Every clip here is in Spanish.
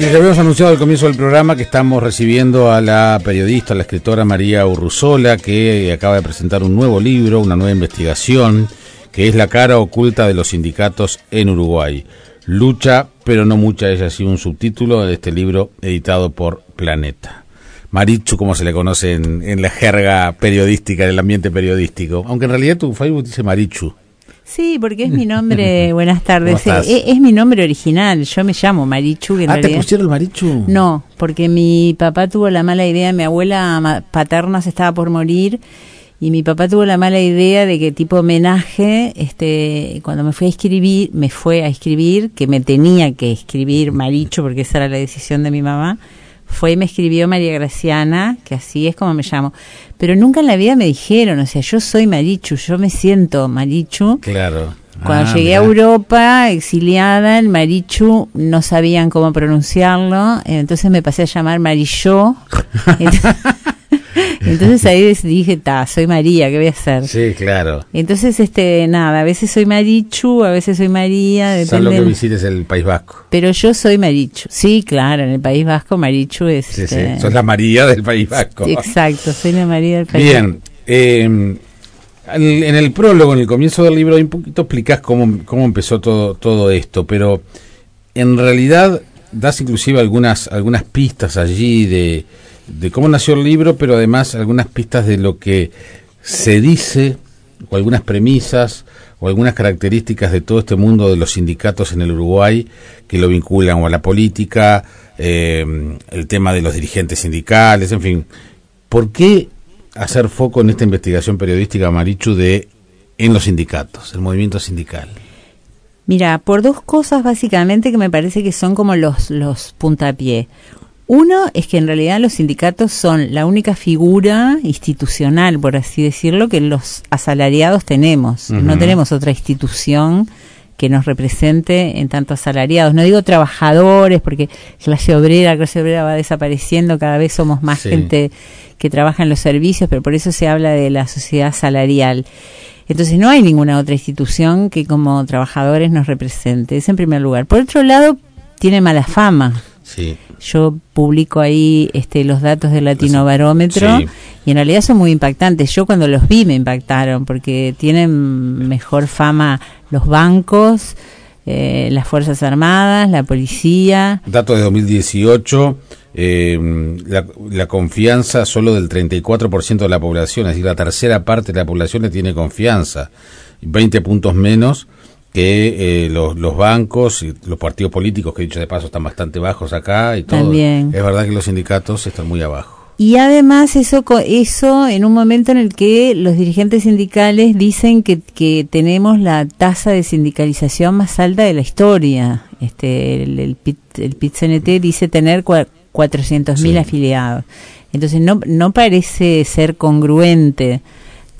Les habíamos anunciado al comienzo del programa que estamos recibiendo a la periodista, la escritora María Urruzola, que acaba de presentar un nuevo libro, una nueva investigación, que es La cara oculta de los sindicatos en Uruguay. Lucha, pero no mucha, es así un subtítulo de este libro editado por Planeta. Marichu, como se le conoce en, la jerga periodística, en el ambiente periodístico. Aunque en realidad tu Facebook dice Marichu. Sí, porque es mi nombre, buenas tardes, eh, es, mi nombre original, yo me llamo Marichu. ah, ¿te pusieron el Marichu? No, porque mi papá tuvo la mala idea, mi abuela paterna se estaba por morir y mi papá tuvo la mala idea de que tipo homenaje, este, cuando me fui a escribir, me fue a escribir, que me tenía que escribir Marichu porque esa era la decisión de mi mamá, fue y me escribió María Graciana, que así es como me llamo. Pero nunca en la vida me dijeron, o sea, yo soy Marichu, yo me siento Marichu. Claro. Cuando ah, llegué a Europa, exiliada, el Marichu no sabían cómo pronunciarlo, entonces me pasé a llamar Marilló. Entonces ahí dije, ta, soy María, ¿qué voy a hacer? Sí, claro. Entonces, este, nada, a veces soy Marichu, a veces soy María. Depende. Solo que visites el País Vasco. Pero yo soy Marichu. Sí, claro, en el País Vasco Marichu es... Sí, sí, este, sos la María del País Vasco. Exacto, soy la María del País Bien, Vasco. Bien, eh, en el prólogo, en el comienzo del libro, un poquito explicás cómo, cómo empezó todo, todo esto, pero en realidad das inclusive algunas, algunas pistas allí de de cómo nació el libro, pero además algunas pistas de lo que se dice, o algunas premisas, o algunas características de todo este mundo de los sindicatos en el Uruguay que lo vinculan a la política, eh, el tema de los dirigentes sindicales, en fin. ¿Por qué hacer foco en esta investigación periodística, Marichu, de en los sindicatos, el movimiento sindical? Mira, por dos cosas básicamente que me parece que son como los, los puntapié. Uno es que en realidad los sindicatos son la única figura institucional, por así decirlo, que los asalariados tenemos. No tenemos otra institución que nos represente en tanto asalariados. No digo trabajadores, porque clase obrera, clase obrera va desapareciendo, cada vez somos más gente que trabaja en los servicios, pero por eso se habla de la sociedad salarial. Entonces no hay ninguna otra institución que como trabajadores nos represente. Es en primer lugar. Por otro lado, tiene mala fama. Sí. Yo publico ahí este, los datos del Latino Barómetro y en realidad son muy impactantes. Yo cuando los vi me impactaron porque tienen mejor fama los bancos, eh, las Fuerzas Armadas, la policía. Datos de 2018, eh, la, la, confianza solo del 34% de la población, es decir, la tercera parte de la población le tiene confianza, 20 puntos menos que eh, los, los, bancos y los partidos políticos, que dicho de paso están bastante bajos acá y todo. También. Es verdad que los sindicatos están muy abajo. Y además eso, eso en un momento en el que los dirigentes sindicales dicen que, que tenemos la tasa de sindicalización más alta de la historia. Este, el, el, PIT, el PIT-CNT dice tener 400.000 afiliados. Entonces no, no parece ser congruente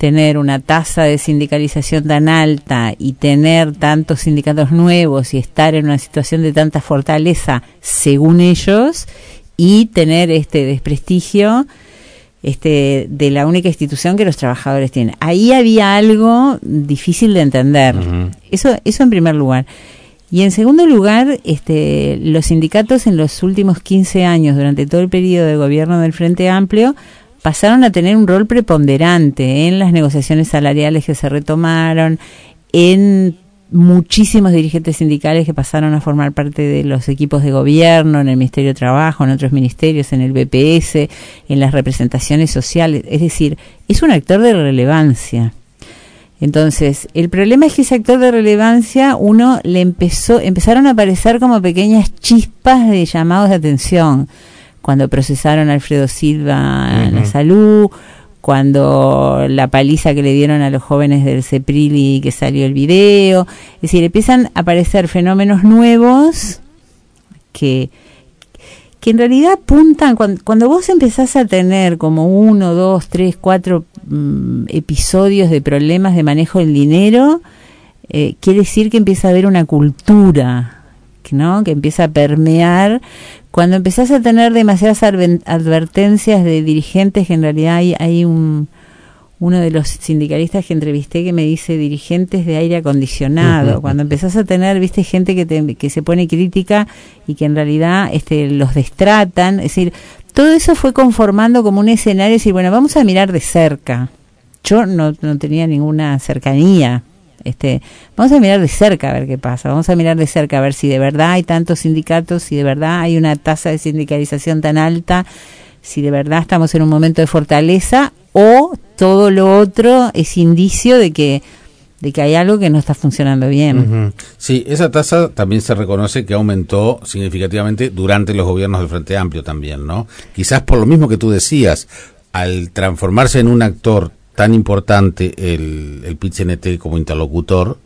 tener una tasa de sindicalización tan alta y tener tantos sindicatos nuevos y estar en una situación de tanta fortaleza, según ellos, y tener este desprestigio este, de la única institución que los trabajadores tienen. Ahí había algo difícil de entender. Eso, eso en primer lugar. Y en segundo lugar, este, los sindicatos en los últimos 15 años, durante todo el periodo de gobierno del Frente Amplio, pasaron a tener un rol preponderante en las negociaciones salariales que se retomaron, en muchísimos dirigentes sindicales que pasaron a formar parte de los equipos de gobierno, en el Ministerio de Trabajo, en otros ministerios, en el BPS, en las representaciones sociales. Es decir, es un actor de relevancia. Entonces, el problema es que ese actor de relevancia, uno le empezó, empezaron a aparecer como pequeñas chispas de llamados de atención cuando procesaron a Alfredo Silva en la salud, cuando la paliza que le dieron a los jóvenes del CEPRIL y que salió el video. Es decir, empiezan a aparecer fenómenos nuevos que, que en realidad apuntan, cuando, vos empezás a tener como uno, dos, tres, cuatro mm, episodios de problemas de manejo del dinero, eh, quiere decir que empieza a haber una cultura, ¿no? que empieza a permear cuando empezás a tener demasiadas advertencias de dirigentes que en realidad hay, hay un, uno de los sindicalistas que entrevisté que me dice dirigentes de aire acondicionado. Cuando empezás a tener, viste, gente que, te, que se pone crítica y que en realidad este, los destratan, es decir, todo eso fue conformando como un escenario, decir, bueno, vamos a mirar de cerca. Yo no, no tenía ninguna cercanía. Este, vamos a mirar de cerca a ver qué pasa, vamos a mirar de cerca a ver si de verdad hay tantos sindicatos, si de verdad hay una tasa de sindicalización tan alta, si de verdad estamos en un momento de fortaleza o todo lo otro es indicio de que de que hay algo que no está funcionando bien. Sí, esa tasa también se reconoce que aumentó significativamente durante los gobiernos del Frente Amplio también, ¿no? Quizás por lo mismo que tú decías, al transformarse en un actor tan importante el, el PIT-CNT como interlocutor,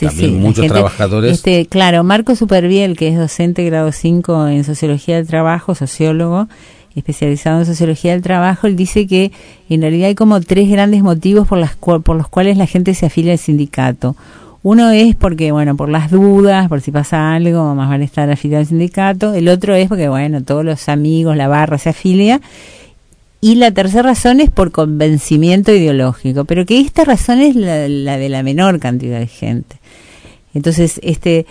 también muchos trabajadores. Este, claro, Marco Superviel, que es docente grado 5 en Sociología del Trabajo, sociólogo, especializado en sociología del trabajo, él dice que en realidad hay como tres grandes motivos por, las por los cuales la gente se afilia al sindicato. Uno es porque, bueno, por las dudas, por si pasa algo, más vale estar afiliado al sindicato. El otro es porque, bueno, todos los amigos, la barra se afilia. Y la tercera razón es por convencimiento ideológico, pero que esta razón es la, de la menor cantidad de gente. Entonces, este,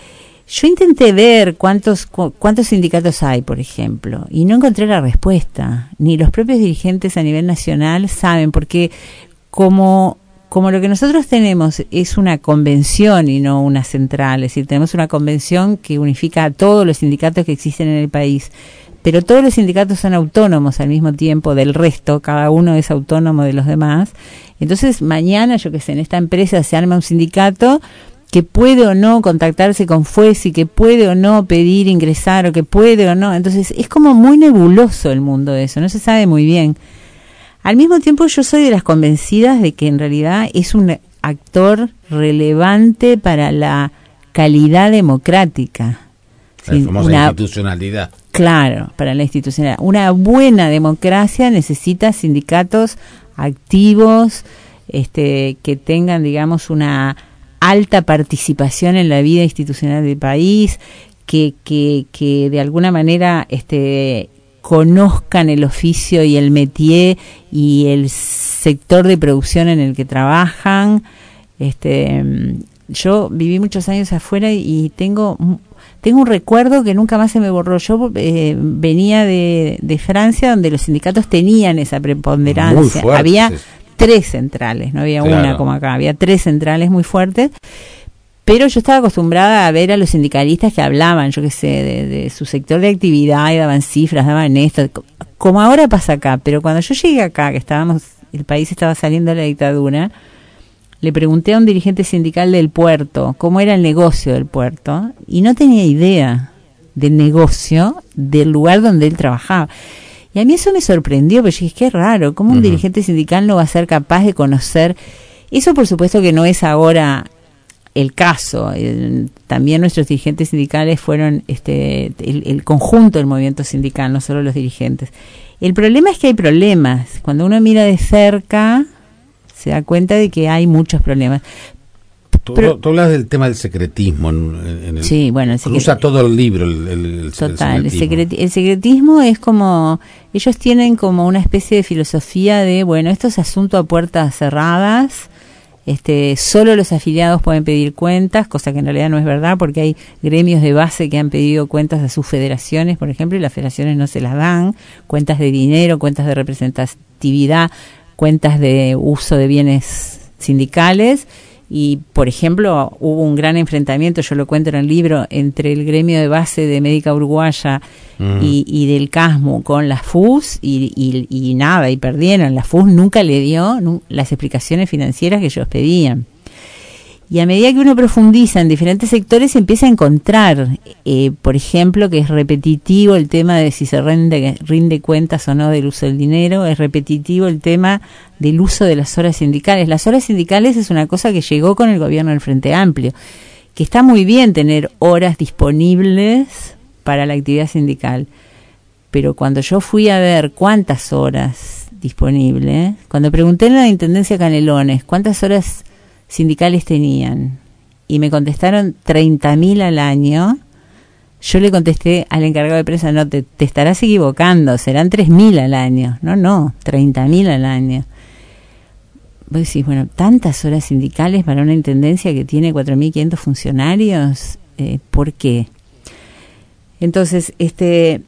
yo intenté ver cuántos, cuántos sindicatos hay, por ejemplo, y no encontré la respuesta. Ni los propios dirigentes a nivel nacional saben, porque como, como lo que nosotros tenemos es una convención y no una central, es decir, tenemos una convención que unifica a todos los sindicatos que existen en el país, pero todos los sindicatos son autónomos al mismo tiempo del resto, cada uno es autónomo de los demás. Entonces, mañana, yo que sé, en esta empresa se arma un sindicato que puede o no contactarse con FUESI, que puede o no pedir ingresar o que puede o no. Entonces es como muy nebuloso el mundo de eso, no se sabe muy bien. Al mismo tiempo yo soy de las convencidas de que en realidad es un actor relevante para la calidad democrática. La famosa institucionalidad. Claro, para la institucionalidad. Una buena democracia necesita sindicatos activos, este, que tengan, digamos, una alta participación en la vida institucional del país, que, que, que de alguna manera este, conozcan el oficio y el métier y el sector de producción en el que trabajan. Este, yo viví muchos años afuera y tengo tengo un recuerdo que nunca más se me borró. Yo eh, venía de, de, Francia donde los sindicatos tenían esa preponderancia. Había tres centrales, no había una como acá, había tres centrales muy fuertes. Pero yo estaba acostumbrada a ver a los sindicalistas que hablaban, yo qué sé, de, su sector de actividad y daban cifras, daban esto, como ahora pasa acá. Pero cuando yo llegué acá, que estábamos, el país estaba saliendo de la dictadura, le pregunté a un dirigente sindical del puerto cómo era el negocio del puerto y no tenía idea del negocio del lugar donde él trabajaba. Y a mí eso me sorprendió, pero dije, qué raro, ¿cómo un dirigente sindical no va a ser capaz de conocer? Eso por supuesto que no es ahora el caso. también nuestros dirigentes sindicales fueron este, el, conjunto del movimiento sindical, no solo los dirigentes. El problema es que hay problemas. Cuando uno mira de cerca, se da cuenta de que hay muchos problemas. Tú, hablas del tema del secretismo. En, el, sí, bueno, cruza todo el libro. El, total, el secretismo. el secretismo es como. Ellos tienen como una especie de filosofía de, bueno, esto es asunto a puertas cerradas. Este, solo los afiliados pueden pedir cuentas, cosa que en realidad no es verdad, porque hay gremios de base que han pedido cuentas a sus federaciones, por ejemplo, y las federaciones no se las dan, cuentas de dinero, cuentas de representatividad, cuentas de uso de bienes sindicales y, por ejemplo, hubo un gran enfrentamiento, yo lo cuento en el libro, entre el gremio de base de Médica Uruguaya y, del CASMO con la FUS y, y, nada, y perdieron. La FUS nunca le dio las explicaciones financieras que ellos pedían. Y a medida que uno profundiza en diferentes sectores, se empieza a encontrar, eh, por ejemplo, que es repetitivo el tema de si se rinde, rinde cuentas o no del uso del dinero, es repetitivo el tema del uso de las horas sindicales. Las horas sindicales es una cosa que llegó con el gobierno del Frente Amplio, que está muy bien tener horas disponibles para la actividad sindical. Pero cuando yo fui a ver cuántas horas disponibles, cuando pregunté en la Intendencia Canelones cuántas horas sindicales tenían y me contestaron 30.000 al año, yo le contesté al encargado de prensa, no, te, estarás equivocando, serán 3.000 al año. No, no, 30.000 al año. vos decís, bueno, tantas horas sindicales para una intendencia que tiene 4.500 funcionarios, eh, ¿por qué? Entonces, este,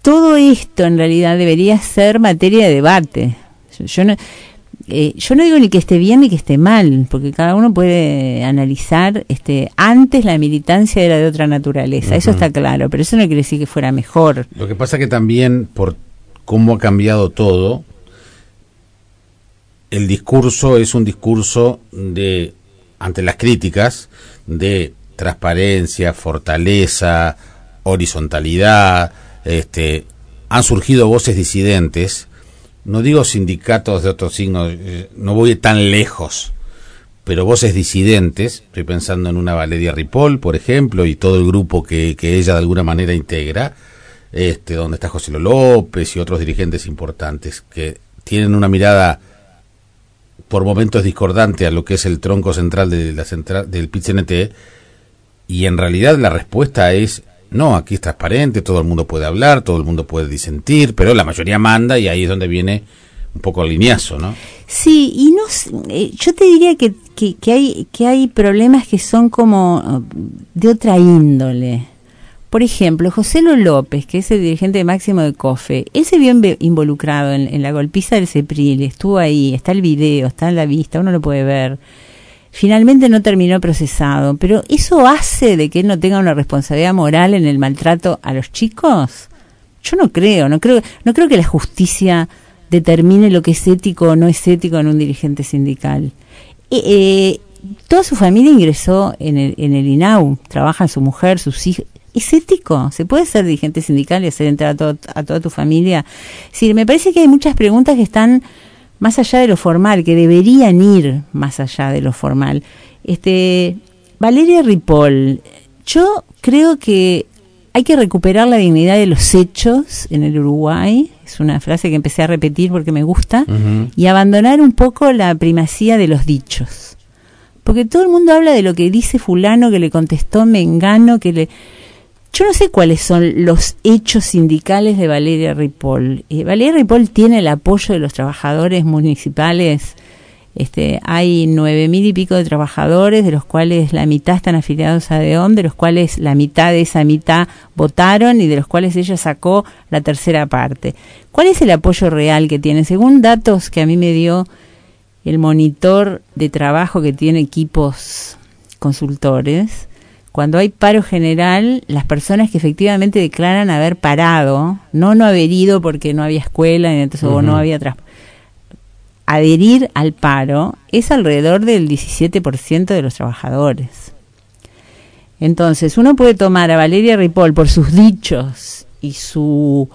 todo esto en realidad debería ser materia de debate. Yo no, eh, yo no digo ni que esté bien ni que esté mal, porque cada uno puede analizar, este, antes la militancia era de otra naturaleza, eso está claro, pero eso no quiere decir que fuera mejor. Lo que pasa que también por cómo ha cambiado todo, el discurso es un discurso de, ante las críticas, de transparencia, fortaleza, horizontalidad, este, han surgido voces disidentes, no digo sindicatos de otro signo, eh, no voy tan lejos, pero voces disidentes, estoy pensando en una Valeria Ripoll, por ejemplo, y todo el grupo que, que ella de alguna manera integra, este, donde está José López y otros dirigentes importantes, que tienen una mirada por momentos discordante a lo que es el tronco central de la central del PIT-CNT, y en realidad la respuesta es no, aquí es transparente, todo el mundo puede hablar, todo el mundo puede disentir, pero la mayoría manda y ahí es donde viene un poco el lineazo, ¿no? Sí, y no, eh, yo te diría que, que, hay, que hay problemas que son como uh, de otra índole. Por ejemplo, José López, que es el dirigente máximo de COFE, él se vio involucrado en, en la golpiza del CEPRIL, estuvo ahí, está el video, está en la vista, uno lo puede ver finalmente no terminó procesado, pero ¿eso hace de que él no tenga una responsabilidad moral en el maltrato a los chicos? Yo no creo, no creo, no creo que la justicia determine lo que es ético o no es ético en un dirigente sindical. Eh, eh, toda su familia ingresó en el, en el INAU, trabajan su mujer, sus hijos. ¿Es ético? ¿Se puede ser dirigente sindical y hacer entrar a, a toda tu familia? Sí, me parece que hay muchas preguntas que están más allá de lo formal, que deberían ir más allá de lo formal. Este, Valeria Ripoll, yo creo que hay que recuperar la dignidad de los hechos en el Uruguay, es una frase que empecé a repetir porque me gusta, y abandonar un poco la primacía de los dichos. Porque todo el mundo habla de lo que dice fulano, que le contestó Mengano, que le... Yo no sé cuáles son los hechos sindicales de Valeria Ripoll. Eh, Valeria Ripoll tiene el apoyo de los trabajadores municipales. Este, hay nueve mil y pico de trabajadores, de los cuales la mitad están afiliados a DEON, de los cuales la mitad de esa mitad votaron y de los cuales ella sacó la tercera parte. ¿Cuál es el apoyo real que tiene? Según datos que a mí me dio el monitor de trabajo que tiene equipos consultores, cuando hay paro general, las personas que efectivamente declaran haber parado, no no haber ido porque no había escuela, entonces o no había adherir al paro es alrededor del 17% de los trabajadores. Entonces, uno puede tomar a Valeria Ripoll por sus dichos y su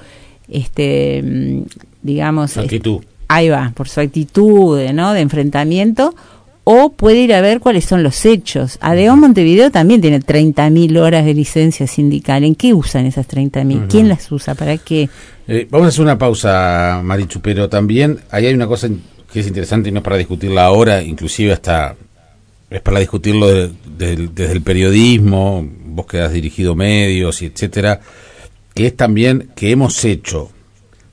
este mm, digamos actitud. ahí va, por su actitud, ¿no? de enfrentamiento o puede ir a ver cuáles son los hechos. ADEO Montevideo también tiene 30.000 horas de licencia sindical. ¿En qué usan esas 30.000? ¿Quién las usa? ¿Para qué? Eh, vamos a hacer una pausa, Marichu, pero también ahí hay una cosa que es interesante y no es para discutirla ahora, inclusive hasta es para discutirlo desde el periodismo, vos que has dirigido medios y etcétera, que es también que hemos hecho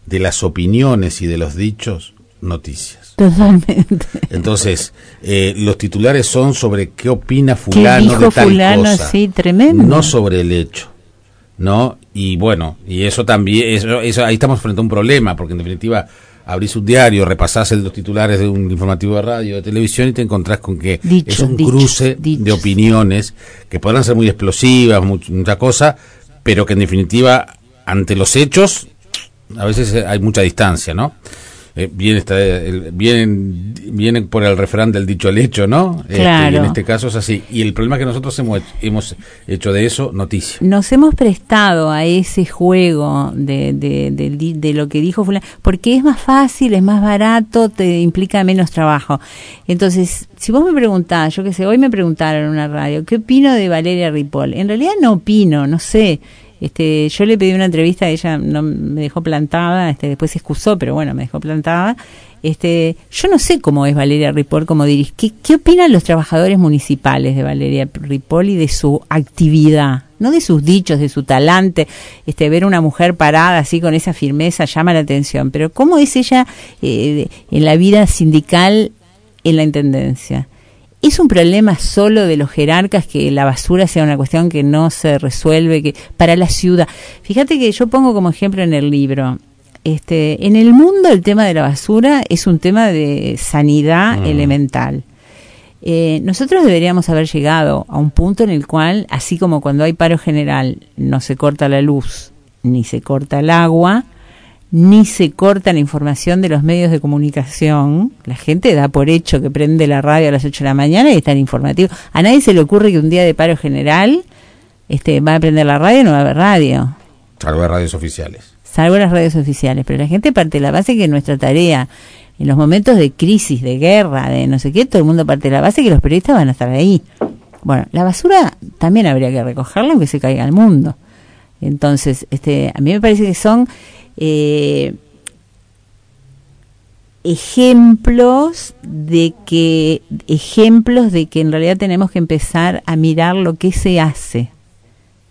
de las opiniones y de los dichos noticias. Totalmente. Entonces, eh, los titulares son sobre qué opina fulano de tal cosa. Sí, tremendo. No sobre el hecho. ¿No? Y bueno, y eso también, eso, eso, ahí estamos frente a un problema, porque en definitiva abrís un diario, repasás los titulares de un informativo de radio, de televisión y te encontrás con que es un cruce de opiniones que podrán ser muy explosivas, mucha cosa, pero que en definitiva ante los hechos a veces hay mucha distancia, ¿no? Eh, viene, está, el, vienen, por el refrán del dicho al hecho, ¿no? Este, en este caso es así. Y el problema es que nosotros hemos, hemos hecho de eso noticia. Nos hemos prestado a ese juego de, de, de, lo que dijo fulano, porque es más fácil, es más barato, te implica menos trabajo. Entonces, si vos me preguntás, yo qué sé, hoy me preguntaron en una radio, ¿qué opino de Valeria Ripoll? En realidad no opino, no sé este, yo le pedí una entrevista, ella no me dejó plantada, este, después se excusó, pero bueno, me dejó plantada. Este, yo no sé cómo es Valeria Ripoll como dirige. ¿Qué, ¿Qué opinan los trabajadores municipales de Valeria Ripoll y de su actividad? No de sus dichos, de su talante. Este, ver una mujer parada así con esa firmeza llama la atención. Pero cómo es ella eh, en la vida sindical en la Intendencia. ¿Es un problema solo de los jerarcas que la basura sea una cuestión que no se resuelve que para la ciudad? Fíjate que yo pongo como ejemplo en el libro, este, en el mundo el tema de la basura es un tema de sanidad mm. elemental. Eh, nosotros deberíamos haber llegado a un punto en el cual, así como cuando hay paro general, no se corta la luz ni se corta el agua, ni se corta la información de los medios de comunicación. La gente da por hecho que prende la radio a las 8 de la mañana y está en informativo. A nadie se le ocurre que un día de paro general este, va a prender la radio y no va a haber radio. Salvo las radios oficiales. Salvo las radios oficiales. Pero la gente parte de la base que nuestra tarea, en los momentos de crisis, de guerra, de no sé qué, todo el mundo parte de la base que los periodistas van a estar ahí. Bueno, la basura también habría que recogerla aunque se caiga al mundo. Entonces, este, a mí me parece que son eh, ejemplos de que ejemplos de que en realidad tenemos que empezar a mirar lo que se hace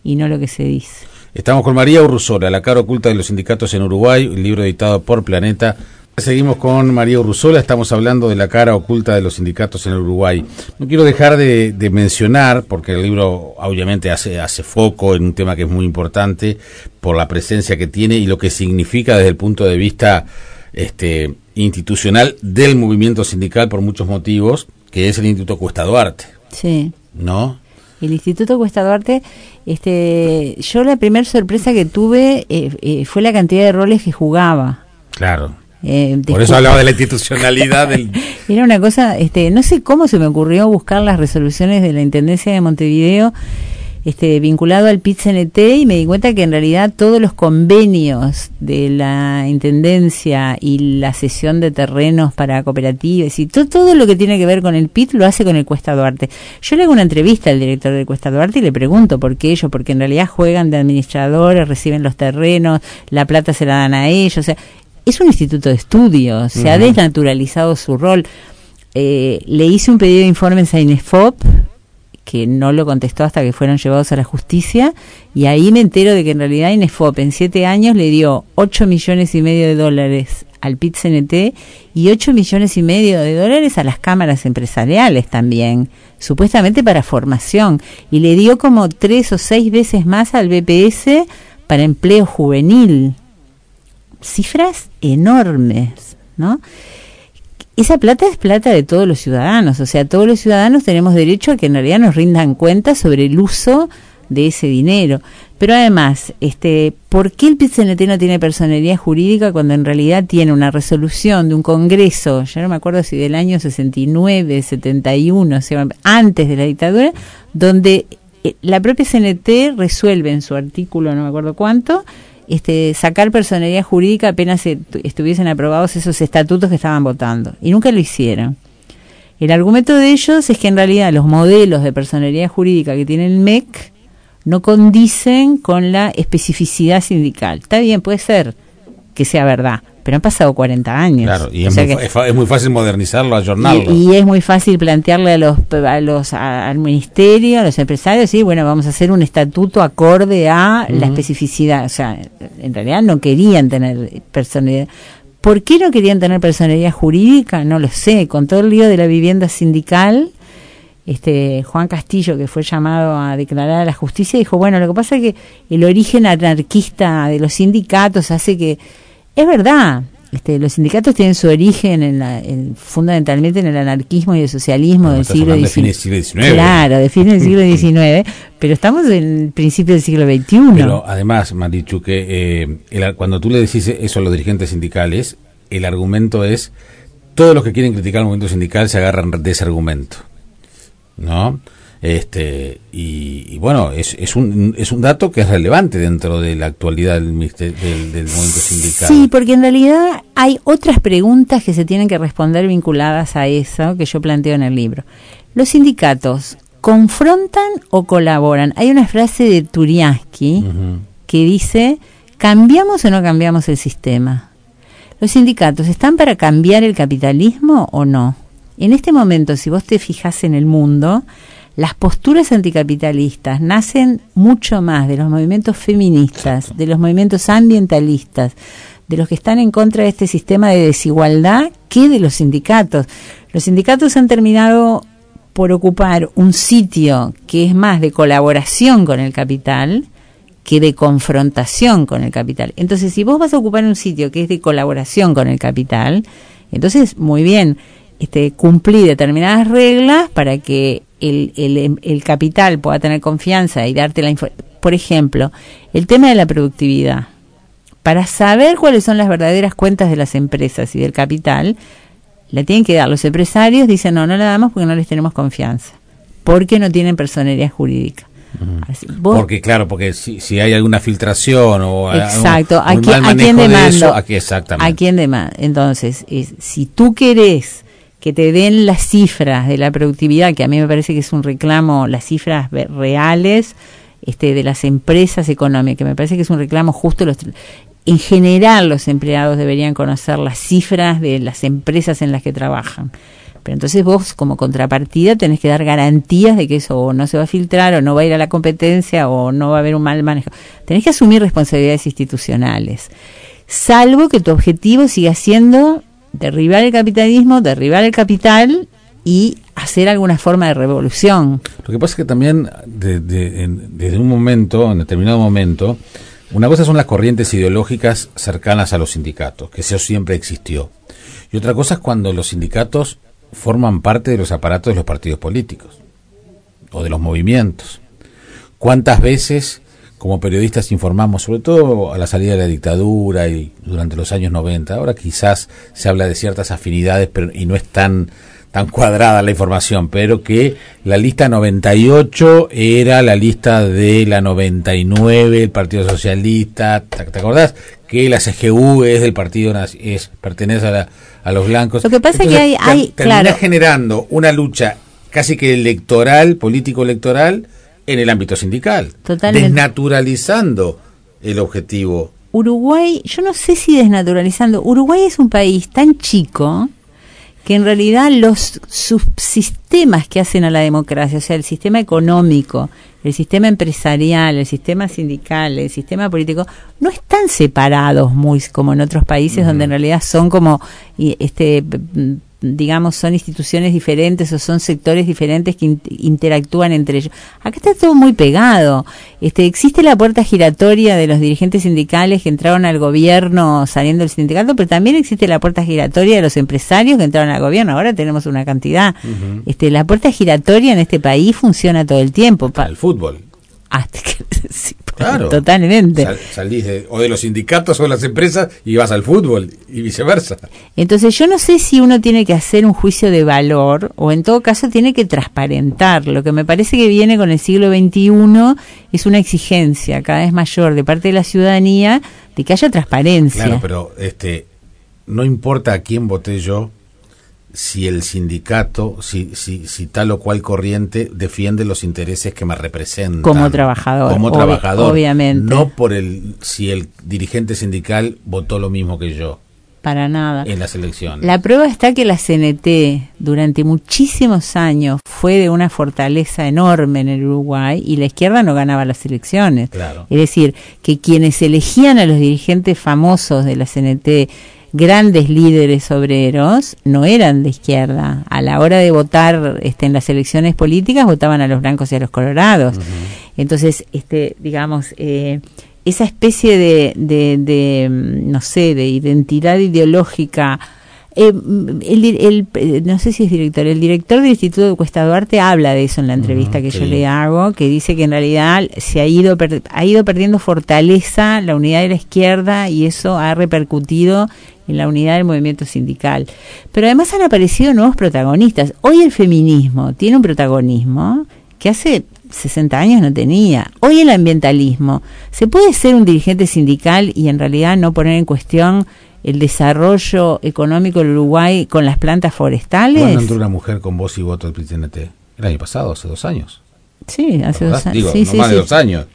y no lo que se dice. Estamos con María Urrusola, La cara oculta de los sindicatos en Uruguay, un libro editado por Planeta. Seguimos con María Urrusola, estamos hablando de la cara oculta de los sindicatos en Uruguay. No quiero dejar de, mencionar, porque el libro obviamente hace, hace foco en un tema que es muy importante por la presencia que tiene y lo que significa desde el punto de vista este, institucional del movimiento sindical por muchos motivos, que es el Instituto Cuesta Duarte. Sí. ¿No? El Instituto Cuesta Duarte, este, yo la primera sorpresa que tuve eh, eh, fue la cantidad de roles que jugaba. Claro eh, Por eso hablaba de la institucionalidad del... Era una cosa, este, no sé cómo se me ocurrió buscar las resoluciones de la Intendencia de Montevideo este, vinculado al PIT-CNT y me di cuenta que en realidad todos los convenios de la Intendencia y la cesión de terrenos para cooperativas y todo lo que tiene que ver con el PIT lo hace con el Cuesta Duarte. Yo le hago una entrevista al director del Cuesta Duarte y le pregunto por qué ellos, porque en realidad juegan de administradores, reciben los terrenos, la plata se la dan a ellos, o sea, es un instituto de estudios, se ha desnaturalizado su rol. Eh, le hice un pedido de informes a INEFOP, que no lo contestó hasta que fueron llevados a la justicia, y ahí me entero de que en realidad INEFOP en siete años le dio 8 millones y medio de dólares al PIT-CNT y 8 millones y medio de dólares a las cámaras empresariales también, supuestamente para formación, y le dio como tres o seis veces más al BPS para empleo juvenil cifras enormes, ¿no? Esa plata es plata de todos los ciudadanos, o sea, todos los ciudadanos tenemos derecho a que en realidad nos rindan cuentas sobre el uso de ese dinero. Pero además, este, ¿por qué el PCNT no tiene personalidad jurídica cuando en realidad tiene una resolución de un Congreso, ya no me acuerdo si del año 69, 71, o sea, antes de la dictadura, donde eh, la propia CNT resuelve en su artículo, no me acuerdo cuánto, este, sacar personalidad jurídica apenas estuviesen aprobados esos estatutos que estaban votando. Y nunca lo hicieron. El argumento de ellos es que en realidad los modelos de personalidad jurídica que tiene el MEC no condicen con la especificidad sindical. Está bien, puede ser que sea verdad, pero han pasado 40 años. Claro, y es, muy, fácil modernizarlo, ayornarlo. Y, y, es muy fácil plantearle a los, a los al ministerio, a los empresarios, sí, bueno, vamos a hacer un estatuto acorde a la especificidad. O sea, en realidad no querían tener personalidad. ¿Por qué no querían tener personalidad jurídica? No lo sé. Con todo el lío de la vivienda sindical, este Juan Castillo, que fue llamado a declarar a la justicia, dijo, bueno, lo que pasa es que el origen anarquista de los sindicatos hace que es verdad, este, los sindicatos tienen su origen en fundamentalmente en el anarquismo y el socialismo del siglo XIX. Claro, de fines del siglo XIX, pero estamos en el principio del siglo XXI. Pero además, Marichu, que eh, cuando tú le decís eso a los dirigentes sindicales, el argumento es, todos los que quieren criticar el movimiento sindical se agarran de ese argumento. ¿No? Este, y, bueno, es, es, un, es un dato que es relevante dentro de la actualidad del, del, movimiento sindical. Sí, porque en realidad hay otras preguntas que se tienen que responder vinculadas a eso que yo planteo en el libro. ¿Los sindicatos confrontan o colaboran? Hay una frase de Turiansky que dice, ¿cambiamos o no cambiamos el sistema? ¿Los sindicatos están para cambiar el capitalismo o no? En este momento, si vos te fijas en el mundo, las posturas anticapitalistas nacen mucho más de los movimientos feministas, de los movimientos ambientalistas, de los que están en contra de este sistema de desigualdad qué de los sindicatos? Los sindicatos han terminado por ocupar un sitio que es más de colaboración con el capital que de confrontación con el capital. Entonces, si vos vas a ocupar un sitio que es de colaboración con el capital, entonces, muy bien, este, cumplí determinadas reglas para que el, el, el capital pueda tener confianza y darte la información. Por ejemplo, el tema de la productividad. Para saber cuáles son las verdaderas cuentas de las empresas y del capital, la tienen que dar. Los empresarios dicen, no, no la damos porque no les tenemos confianza, porque no tienen personería jurídica. porque claro, porque si, si, hay alguna filtración o exacto, ¿a, quién, ¿a quién aquí exactamente. ¿A quién demanda? Entonces, si tú querés que te den las cifras de la productividad, que a mí me parece que es un reclamo, las cifras reales este, de las empresas económicas, que me parece que es un reclamo justo los en general los empleados deberían conocer las cifras de las empresas en las que trabajan. Pero entonces vos como contrapartida tenés que dar garantías de que eso no se va a filtrar o no va a ir a la competencia o no va a haber un mal manejo. Tenés que asumir responsabilidades institucionales. Salvo que tu objetivo siga siendo derribar el capitalismo, derribar el capital y hacer alguna forma de revolución. Lo que pasa es que también desde un momento, en determinado momento, una cosa son las corrientes ideológicas cercanas a los sindicatos, que eso siempre existió. Y otra cosa es cuando los sindicatos forman parte de los aparatos de los partidos políticos o de los movimientos. ¿Cuántas veces como periodistas informamos, sobre todo a la salida de la dictadura y durante los años 90, ahora quizás se habla de ciertas afinidades pero, y no es tan tan cuadrada la información, pero que la lista 98 era la lista de la 99, el Partido Socialista, ¿te, acordás? Que la CGU es del Partido es pertenece a, a los blancos. Lo que pasa es que hay, hay termina generando una lucha casi que electoral, político electoral en el ámbito sindical, Totalmente. desnaturalizando el objetivo. Uruguay, yo no sé si desnaturalizando, Uruguay es un país tan chico que en realidad los subsistemas que hacen a la democracia, o sea, el sistema económico, el sistema empresarial, el sistema sindical, el sistema político, no están separados muy como en otros países donde en realidad son como este digamos, son instituciones diferentes o son sectores diferentes que interactúan entre ellos. Acá está todo muy pegado. Este, existe la puerta giratoria de los dirigentes sindicales que entraron al gobierno saliendo del sindicato, pero también existe la puerta giratoria de los empresarios que entraron al gobierno. Ahora tenemos una cantidad. este, la puerta giratoria en este país funciona todo el tiempo. Para el fútbol. Hasta que, Claro. Totalmente. salís de, o de los sindicatos o de las empresas y vas al fútbol y viceversa. Entonces yo no sé si uno tiene que hacer un juicio de valor o en todo caso tiene que transparentar. Lo que me parece que viene con el siglo XXI es una exigencia cada vez mayor de parte de la ciudadanía de que haya transparencia. Claro, pero este no importa a quién voté yo, si el sindicato, si, si, si tal o cual corriente defiende los intereses que me representan. Como trabajador. Como trabajador. obviamente. No por el, si el dirigente sindical votó lo mismo que yo. Para nada. En las elecciones. La prueba está que la CNT durante muchísimos años fue de una fortaleza enorme en el Uruguay y la izquierda no ganaba las elecciones. Claro. Es decir, que quienes elegían a los dirigentes famosos de la CNT grandes líderes obreros no eran de izquierda. A la hora de votar este, en las elecciones políticas votaban a los blancos y a los colorados. Entonces, este, digamos, eh, esa especie de, de, de, no sé, de identidad ideológica eh, el, el, no sé si es director, el director del Instituto de Cuesta Duarte habla de eso en la entrevista que yo le hago, que dice que en realidad se ha ido, ha ido perdiendo fortaleza la unidad de la izquierda y eso ha repercutido en la unidad del movimiento sindical. Pero además han aparecido nuevos protagonistas. Hoy el feminismo tiene un protagonismo que hace 60 años no tenía. Hoy el ambientalismo. ¿Se puede ser un dirigente sindical y en realidad no poner en cuestión el desarrollo económico del Uruguay con las plantas forestales. ¿Cuándo entró una mujer con voz y voto del PTNT? El año pasado, hace dos años. Sí, hace dos años. Digo, no más de dos años.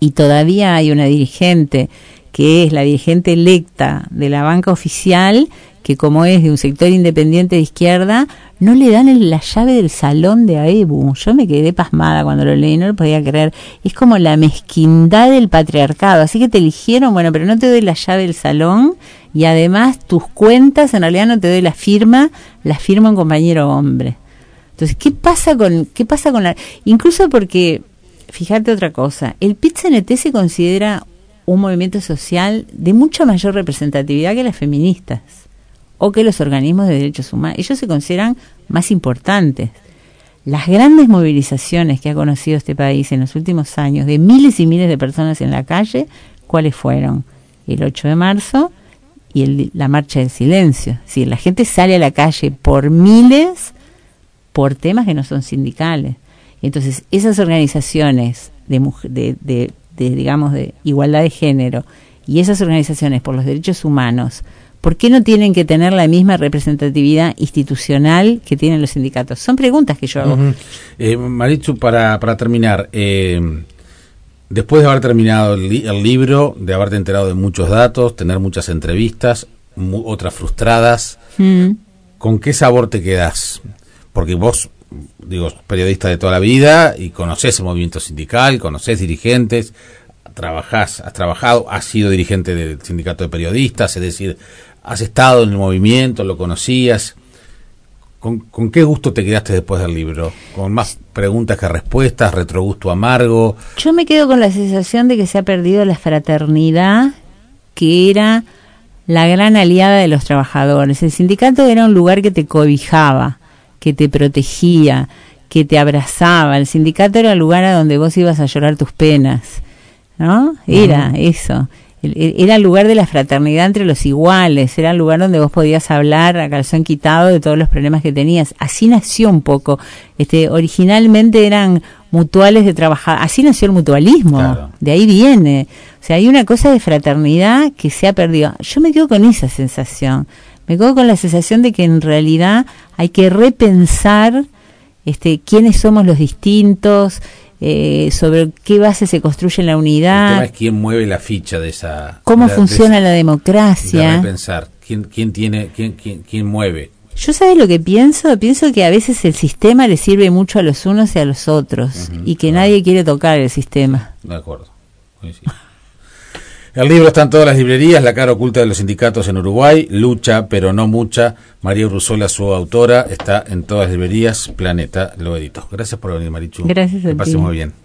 Y todavía hay una dirigente que es la dirigente electa de la banca oficial que como es de un sector independiente de izquierda, no le dan la llave del salón de AEBU. Yo me quedé pasmada cuando lo leí, no lo podía creer. Es como la mezquindad del patriarcado. Así que te eligieron, bueno, pero no te doy la llave del salón y además tus cuentas, en realidad no te doy la firma, la firma un compañero hombre. Entonces, ¿qué pasa con, qué pasa con la, incluso porque, fíjate otra cosa, el pit se considera un movimiento social de mucha mayor representatividad que las feministas o que los organismos de derechos humanos. Ellos se consideran más importantes. Las grandes movilizaciones que ha conocido este país en los últimos años, de miles y miles de personas en la calle, ¿cuáles fueron? El 8 de marzo y la marcha del silencio. Si la gente sale a la calle por miles por temas que no son sindicales. Entonces, esas organizaciones de, de, de, de digamos, de igualdad de género y esas organizaciones por los derechos humanos, ¿por qué no tienen que tener la misma representatividad institucional que tienen los sindicatos? Son preguntas que yo hago. Eh, Marichu, para, para terminar, eh, después de haber terminado el, libro, de haberte enterado de muchos datos, tener muchas entrevistas, otras frustradas, mm. ¿con qué sabor te quedas? Porque vos, digo, periodista de toda la vida y conocés el movimiento sindical, conocés dirigentes, trabajás, has trabajado, has sido dirigente del sindicato de periodistas, es decir, has estado en el movimiento, lo conocías. ¿Con, qué gusto te quedaste después del libro? ¿Con más preguntas que respuestas, retrogusto amargo? Yo me quedo con la sensación de que se ha perdido la fraternidad que era la gran aliada de los trabajadores. El sindicato era un lugar que te cobijaba, que te protegía, que te abrazaba. El sindicato era el lugar a donde vos ibas a llorar tus penas. ¿No? Era eso era el lugar de la fraternidad entre los iguales, era el lugar donde vos podías hablar a calzón quitado de todos los problemas que tenías. Así nació un poco. Este, originalmente eran mutuales de trabajar, así nació el mutualismo, de ahí viene. O sea, hay una cosa de fraternidad que se ha perdido. Yo me quedo con esa sensación. Me quedo con la sensación de que en realidad hay que repensar este, quiénes somos los distintos, eh, sobre qué base se construye la unidad. El tema es quién mueve la ficha de esa. ¿Cómo funciona la democracia? De pensar, ¿quién, quién, tiene, quién, quién, quién mueve? Yo sabes lo que pienso, pienso que a veces el sistema le sirve mucho a los unos y a los otros y que nadie quiere tocar el sistema. De acuerdo. El libro está en todas las librerías, La cara oculta de los sindicatos en Uruguay, Lucha pero no mucha. María Urruzola, su autora, está en todas las librerías, Planeta lo editó. Gracias por venir, Marichu. Gracias a Que pase muy bien.